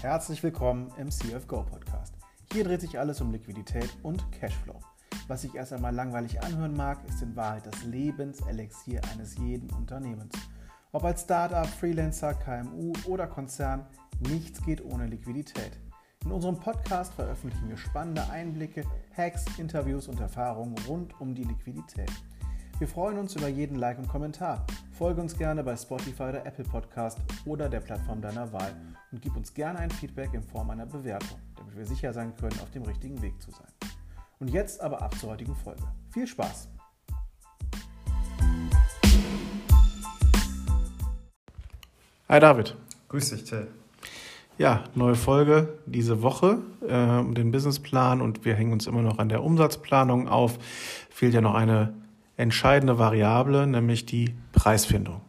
Herzlich willkommen im CFGO Podcast. Hier dreht sich alles um Liquidität und Cashflow. Was sich erst einmal langweilig anhören mag, ist in Wahrheit das Lebenselixier eines jeden Unternehmens. Ob als Startup, Freelancer, KMU oder Konzern, nichts geht ohne Liquidität. In unserem Podcast veröffentlichen wir spannende Einblicke, Hacks, Interviews und Erfahrungen rund um die Liquidität. Wir freuen uns über jeden Like und Kommentar. Folge uns gerne bei Spotify oder Apple Podcast oder der Plattform deiner Wahl und gib uns gerne ein Feedback in Form einer Bewertung, damit wir sicher sein können, auf dem richtigen Weg zu sein. Und jetzt aber ab zur heutigen Folge. Viel Spaß! Hi David. Grüß dich, Till. Ja, neue Folge diese Woche äh, um den Businessplan und wir hängen uns immer noch an der Umsatzplanung auf. Fehlt ja noch eine entscheidende Variable, nämlich die Preisfindung.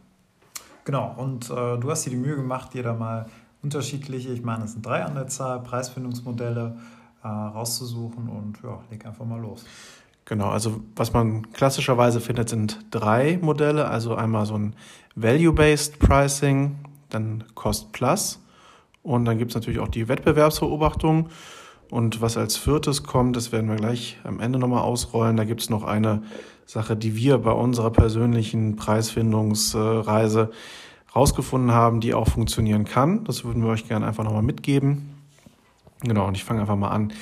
Genau, und äh, du hast dir die Mühe gemacht, dir da mal unterschiedliche, ich meine, es sind drei an der Zahl, Preisfindungsmodelle äh, rauszusuchen und ja, leg einfach mal los. Genau, also was man klassischerweise findet, sind drei Modelle. Also einmal so ein Value-Based Pricing, dann Cost Plus und dann gibt es natürlich auch die Wettbewerbsbeobachtung. Und was als viertes kommt, das werden wir gleich am Ende nochmal ausrollen. Da gibt es noch eine Sache, die wir bei unserer persönlichen Preisfindungsreise rausgefunden haben, die auch funktionieren kann. Das würden wir euch gerne einfach nochmal mitgeben. Genau, und ich fange einfach mal an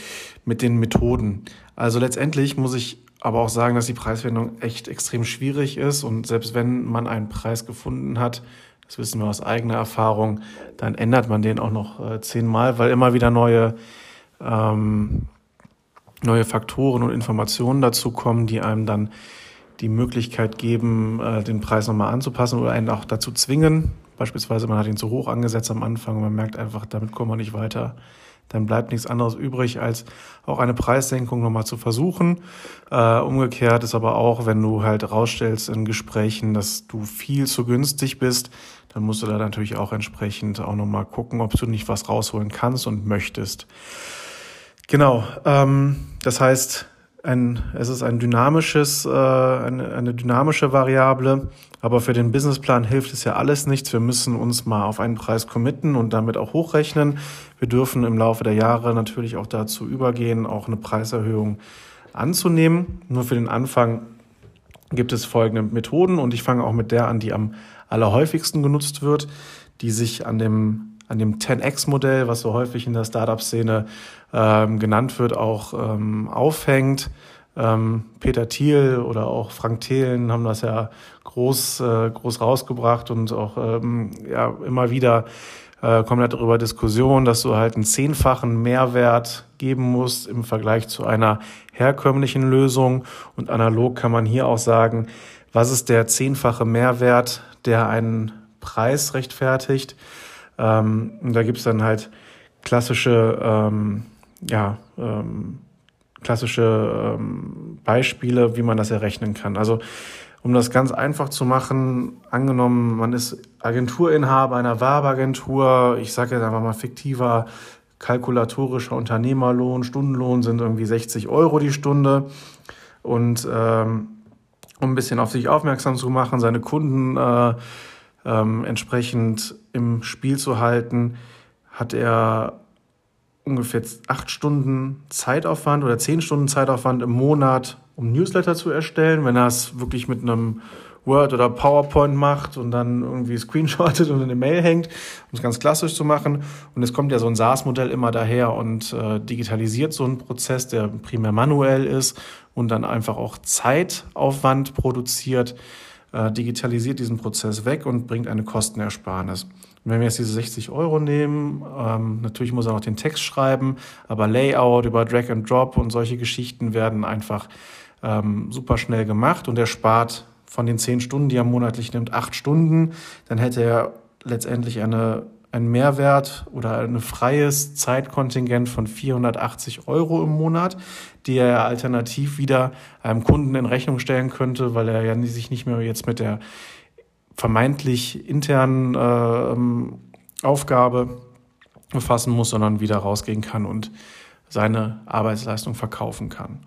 mit den Methoden. Also letztendlich muss ich aber auch sagen, dass die Preisfindung echt extrem schwierig ist. Und selbst wenn man einen Preis gefunden hat, das wissen wir aus eigener Erfahrung, dann ändert man den auch noch äh, zehnmal, weil immer wieder neue ähm, neue Faktoren und Informationen dazu kommen, die einem dann die Möglichkeit geben, äh, den Preis nochmal anzupassen oder einen auch dazu zwingen. Beispielsweise, man hat ihn zu hoch angesetzt am Anfang und man merkt einfach, damit kommen wir nicht weiter. Dann bleibt nichts anderes übrig, als auch eine Preissenkung nochmal zu versuchen. Äh, umgekehrt ist aber auch, wenn du halt rausstellst in Gesprächen, dass du viel zu günstig bist, dann musst du da natürlich auch entsprechend auch nochmal gucken, ob du nicht was rausholen kannst und möchtest. Genau. Ähm, das heißt, ein, es ist ein dynamisches, äh, eine, eine dynamische Variable, aber für den Businessplan hilft es ja alles nichts. Wir müssen uns mal auf einen Preis committen und damit auch hochrechnen. Wir dürfen im Laufe der Jahre natürlich auch dazu übergehen, auch eine Preiserhöhung anzunehmen. Nur für den Anfang gibt es folgende Methoden und ich fange auch mit der an, die am allerhäufigsten genutzt wird, die sich an dem an dem 10x-Modell, was so häufig in der Startup-Szene ähm, genannt wird, auch ähm, aufhängt. Ähm, Peter Thiel oder auch Frank Thelen haben das ja groß, äh, groß rausgebracht und auch ähm, ja, immer wieder äh, kommen halt darüber Diskussionen, dass du halt einen zehnfachen Mehrwert geben musst im Vergleich zu einer herkömmlichen Lösung. Und analog kann man hier auch sagen, was ist der zehnfache Mehrwert, der einen Preis rechtfertigt? Ähm, und da gibt's dann halt klassische, ähm, ja, ähm, klassische ähm, Beispiele, wie man das errechnen kann. Also um das ganz einfach zu machen, angenommen, man ist Agenturinhaber einer Werbeagentur, ich sage jetzt einfach mal fiktiver kalkulatorischer Unternehmerlohn, Stundenlohn sind irgendwie 60 Euro die Stunde. Und ähm, um ein bisschen auf sich aufmerksam zu machen, seine Kunden äh, ähm, entsprechend im Spiel zu halten, hat er ungefähr acht Stunden Zeitaufwand oder zehn Stunden Zeitaufwand im Monat, um Newsletter zu erstellen. Wenn er es wirklich mit einem Word oder PowerPoint macht und dann irgendwie screenshottet und in eine Mail hängt, um es ganz klassisch zu machen. Und es kommt ja so ein SaaS-Modell immer daher und äh, digitalisiert so einen Prozess, der primär manuell ist und dann einfach auch Zeitaufwand produziert äh, digitalisiert diesen Prozess weg und bringt eine Kostenersparnis. Wenn wir jetzt diese 60 Euro nehmen, ähm, natürlich muss er noch den Text schreiben, aber Layout über Drag and Drop und solche Geschichten werden einfach ähm, super schnell gemacht und er spart von den 10 Stunden, die er monatlich nimmt, 8 Stunden. Dann hätte er letztendlich eine ein Mehrwert oder ein freies Zeitkontingent von 480 Euro im Monat, die er alternativ wieder einem Kunden in Rechnung stellen könnte, weil er ja sich nicht mehr jetzt mit der vermeintlich internen äh, Aufgabe befassen muss, sondern wieder rausgehen kann und seine Arbeitsleistung verkaufen kann.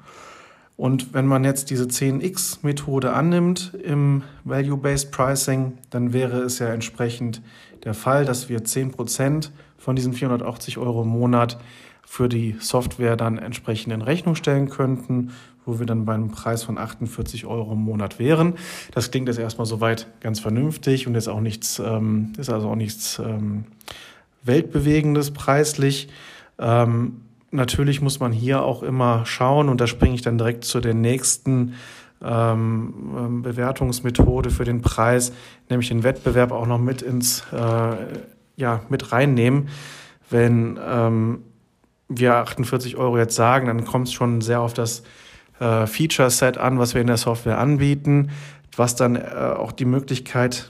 Und wenn man jetzt diese 10x-Methode annimmt im Value-Based Pricing, dann wäre es ja entsprechend der Fall, dass wir 10% von diesen 480 Euro im Monat für die Software dann entsprechend in Rechnung stellen könnten, wo wir dann bei einem Preis von 48 Euro im Monat wären. Das klingt jetzt erstmal soweit ganz vernünftig und ist auch nichts, ähm, ist also auch nichts ähm, weltbewegendes preislich. Ähm, natürlich muss man hier auch immer schauen und da springe ich dann direkt zu der nächsten ähm, ähm, Bewertungsmethode für den Preis, nämlich den Wettbewerb auch noch mit ins äh, ja mit reinnehmen. Wenn ähm, wir 48 Euro jetzt sagen, dann kommt es schon sehr auf das äh, Feature-Set an, was wir in der Software anbieten, was dann äh, auch die Möglichkeit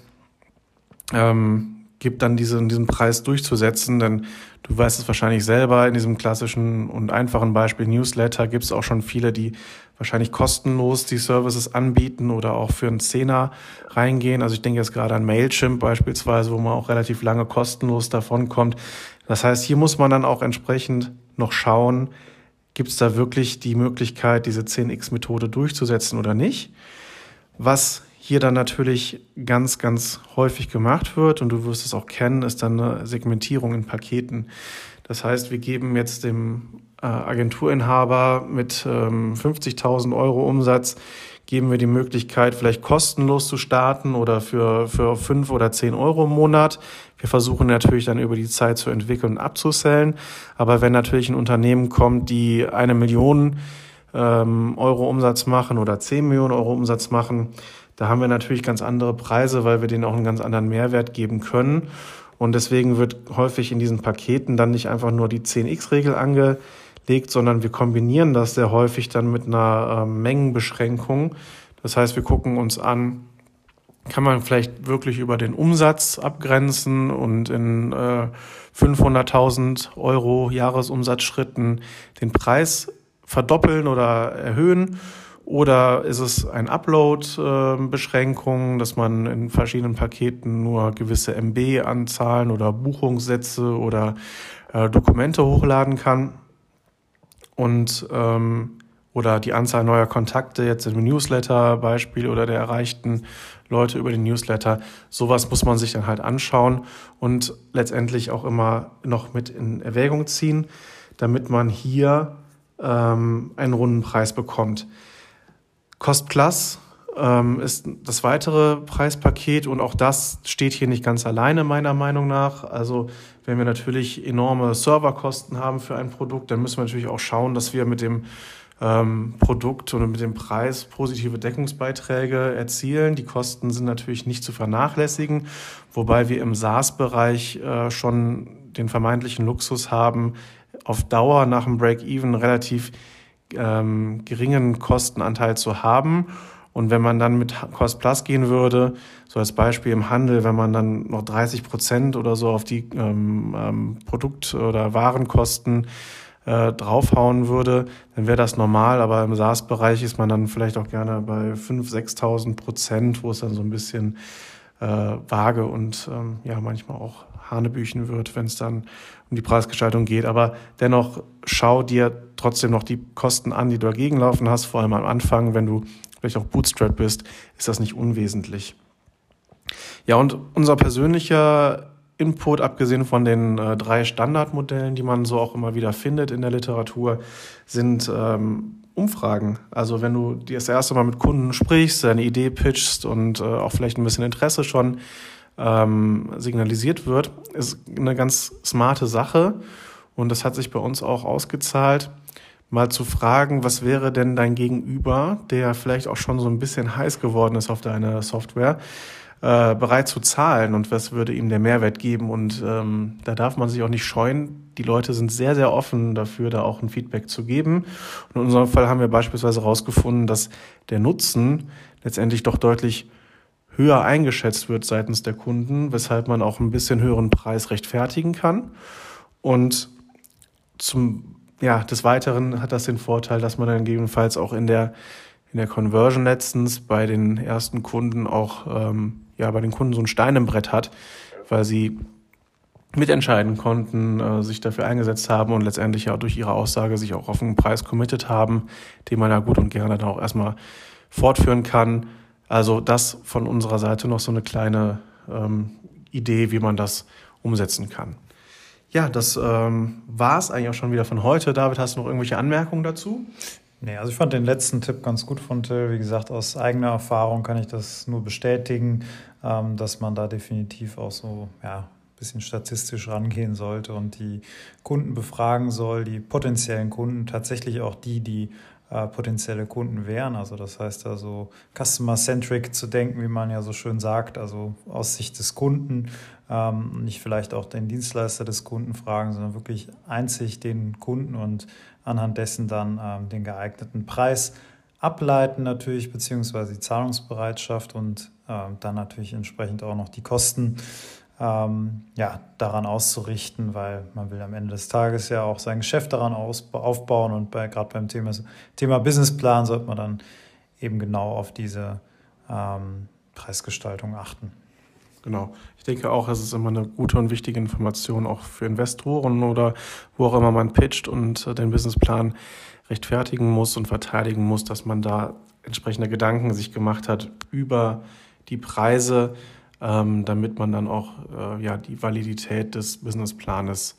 ähm, gibt, dann diesen, diesen Preis durchzusetzen. Denn du weißt es wahrscheinlich selber, in diesem klassischen und einfachen Beispiel Newsletter gibt es auch schon viele, die wahrscheinlich kostenlos die Services anbieten oder auch für einen Zehner reingehen. Also ich denke jetzt gerade an Mailchimp beispielsweise, wo man auch relativ lange kostenlos davon kommt. Das heißt, hier muss man dann auch entsprechend noch schauen, gibt es da wirklich die Möglichkeit, diese 10x-Methode durchzusetzen oder nicht. Was hier dann natürlich ganz, ganz häufig gemacht wird, und du wirst es auch kennen, ist dann eine Segmentierung in Paketen. Das heißt, wir geben jetzt dem äh, Agenturinhaber mit ähm, 50.000 Euro Umsatz, geben wir die Möglichkeit, vielleicht kostenlos zu starten oder für, für 5 oder 10 Euro im Monat. Wir versuchen natürlich dann über die Zeit zu entwickeln und abzusellen. Aber wenn natürlich ein Unternehmen kommt, die eine Million ähm, Euro Umsatz machen oder 10 Millionen Euro Umsatz machen, da haben wir natürlich ganz andere Preise, weil wir denen auch einen ganz anderen Mehrwert geben können. Und deswegen wird häufig in diesen Paketen dann nicht einfach nur die 10x-Regel angelegt, sondern wir kombinieren das sehr häufig dann mit einer äh, Mengenbeschränkung. Das heißt, wir gucken uns an, kann man vielleicht wirklich über den Umsatz abgrenzen und in äh, 500.000 Euro Jahresumsatzschritten den Preis verdoppeln oder erhöhen oder ist es ein Upload-Beschränkung, dass man in verschiedenen Paketen nur gewisse MB-Anzahlen oder Buchungssätze oder äh, Dokumente hochladen kann? Und ähm, oder die Anzahl neuer Kontakte jetzt im Newsletter-Beispiel oder der erreichten Leute über den Newsletter. Sowas muss man sich dann halt anschauen und letztendlich auch immer noch mit in Erwägung ziehen, damit man hier ähm, einen runden Preis bekommt. Cost Plus ähm, ist das weitere Preispaket und auch das steht hier nicht ganz alleine meiner Meinung nach. Also wenn wir natürlich enorme Serverkosten haben für ein Produkt, dann müssen wir natürlich auch schauen, dass wir mit dem ähm, Produkt oder mit dem Preis positive Deckungsbeiträge erzielen. Die Kosten sind natürlich nicht zu vernachlässigen, wobei wir im SaaS-Bereich äh, schon den vermeintlichen Luxus haben, auf Dauer nach dem Break-Even relativ ähm, geringen Kostenanteil zu haben. Und wenn man dann mit Cost Plus gehen würde, so als Beispiel im Handel, wenn man dann noch 30 Prozent oder so auf die ähm, ähm, Produkt- oder Warenkosten äh, draufhauen würde, dann wäre das normal. Aber im SaaS-Bereich ist man dann vielleicht auch gerne bei 5.000, 6.000 Prozent, wo es dann so ein bisschen äh, vage und ähm, ja manchmal auch Hanebüchen wird, wenn es dann um die Preisgestaltung geht. Aber dennoch schau dir trotzdem noch die Kosten an, die du dagegen laufen hast. Vor allem am Anfang, wenn du vielleicht auch Bootstrap bist, ist das nicht unwesentlich. Ja, und unser persönlicher Input, abgesehen von den äh, drei Standardmodellen, die man so auch immer wieder findet in der Literatur, sind ähm, Umfragen. Also wenn du das erste Mal mit Kunden sprichst, deine Idee pitchst und äh, auch vielleicht ein bisschen Interesse schon ähm, signalisiert wird, ist eine ganz smarte Sache. Und das hat sich bei uns auch ausgezahlt, mal zu fragen, was wäre denn dein Gegenüber, der vielleicht auch schon so ein bisschen heiß geworden ist auf deine Software, äh, bereit zu zahlen und was würde ihm der Mehrwert geben. Und ähm, da darf man sich auch nicht scheuen. Die Leute sind sehr, sehr offen dafür, da auch ein Feedback zu geben. Und in unserem Fall haben wir beispielsweise herausgefunden, dass der Nutzen letztendlich doch deutlich höher eingeschätzt wird seitens der Kunden, weshalb man auch ein bisschen höheren Preis rechtfertigen kann. Und zum, ja, des Weiteren hat das den Vorteil, dass man dann gegebenenfalls auch in der, in der Conversion letztens bei den ersten Kunden auch, ähm, ja, bei den Kunden so ein Stein im Brett hat, weil sie mitentscheiden konnten, äh, sich dafür eingesetzt haben und letztendlich ja durch ihre Aussage sich auch auf einen Preis committed haben, den man ja gut und gerne dann auch erstmal fortführen kann. Also das von unserer Seite noch so eine kleine ähm, Idee, wie man das umsetzen kann. Ja, das ähm, war es eigentlich auch schon wieder von heute. David, hast du noch irgendwelche Anmerkungen dazu? Nee, also ich fand den letzten Tipp ganz gut von Till. Wie gesagt, aus eigener Erfahrung kann ich das nur bestätigen, ähm, dass man da definitiv auch so ja, bisschen statistisch rangehen sollte und die Kunden befragen soll, die potenziellen Kunden, tatsächlich auch die, die äh, potenzielle Kunden wären. Also das heißt also customer-centric zu denken, wie man ja so schön sagt, also aus Sicht des Kunden, ähm, nicht vielleicht auch den Dienstleister des Kunden fragen, sondern wirklich einzig den Kunden und anhand dessen dann ähm, den geeigneten Preis ableiten natürlich, beziehungsweise die Zahlungsbereitschaft und äh, dann natürlich entsprechend auch noch die Kosten ähm, ja, daran auszurichten, weil man will am Ende des Tages ja auch sein Geschäft daran aufbauen und bei, gerade beim Thema, Thema Businessplan sollte man dann eben genau auf diese ähm, Preisgestaltung achten. Genau. Ich denke auch, es ist immer eine gute und wichtige Information auch für Investoren oder wo auch immer man pitcht und äh, den Businessplan rechtfertigen muss und verteidigen muss, dass man da entsprechende Gedanken sich gemacht hat über die Preise, ähm, damit man dann auch äh, ja, die Validität des Businessplanes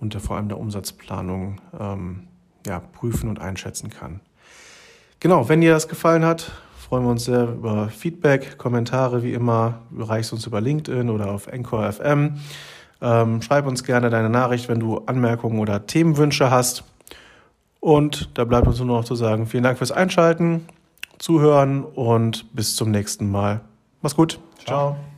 und der, vor allem der Umsatzplanung ähm, ja, prüfen und einschätzen kann. Genau, wenn dir das gefallen hat, freuen wir uns sehr über Feedback, Kommentare wie immer. Bereichst uns über LinkedIn oder auf Encore FM. Ähm, schreib uns gerne deine Nachricht, wenn du Anmerkungen oder Themenwünsche hast. Und da bleibt uns nur noch zu sagen, vielen Dank fürs Einschalten, Zuhören und bis zum nächsten Mal. Mach's gut. Ciao. Ciao.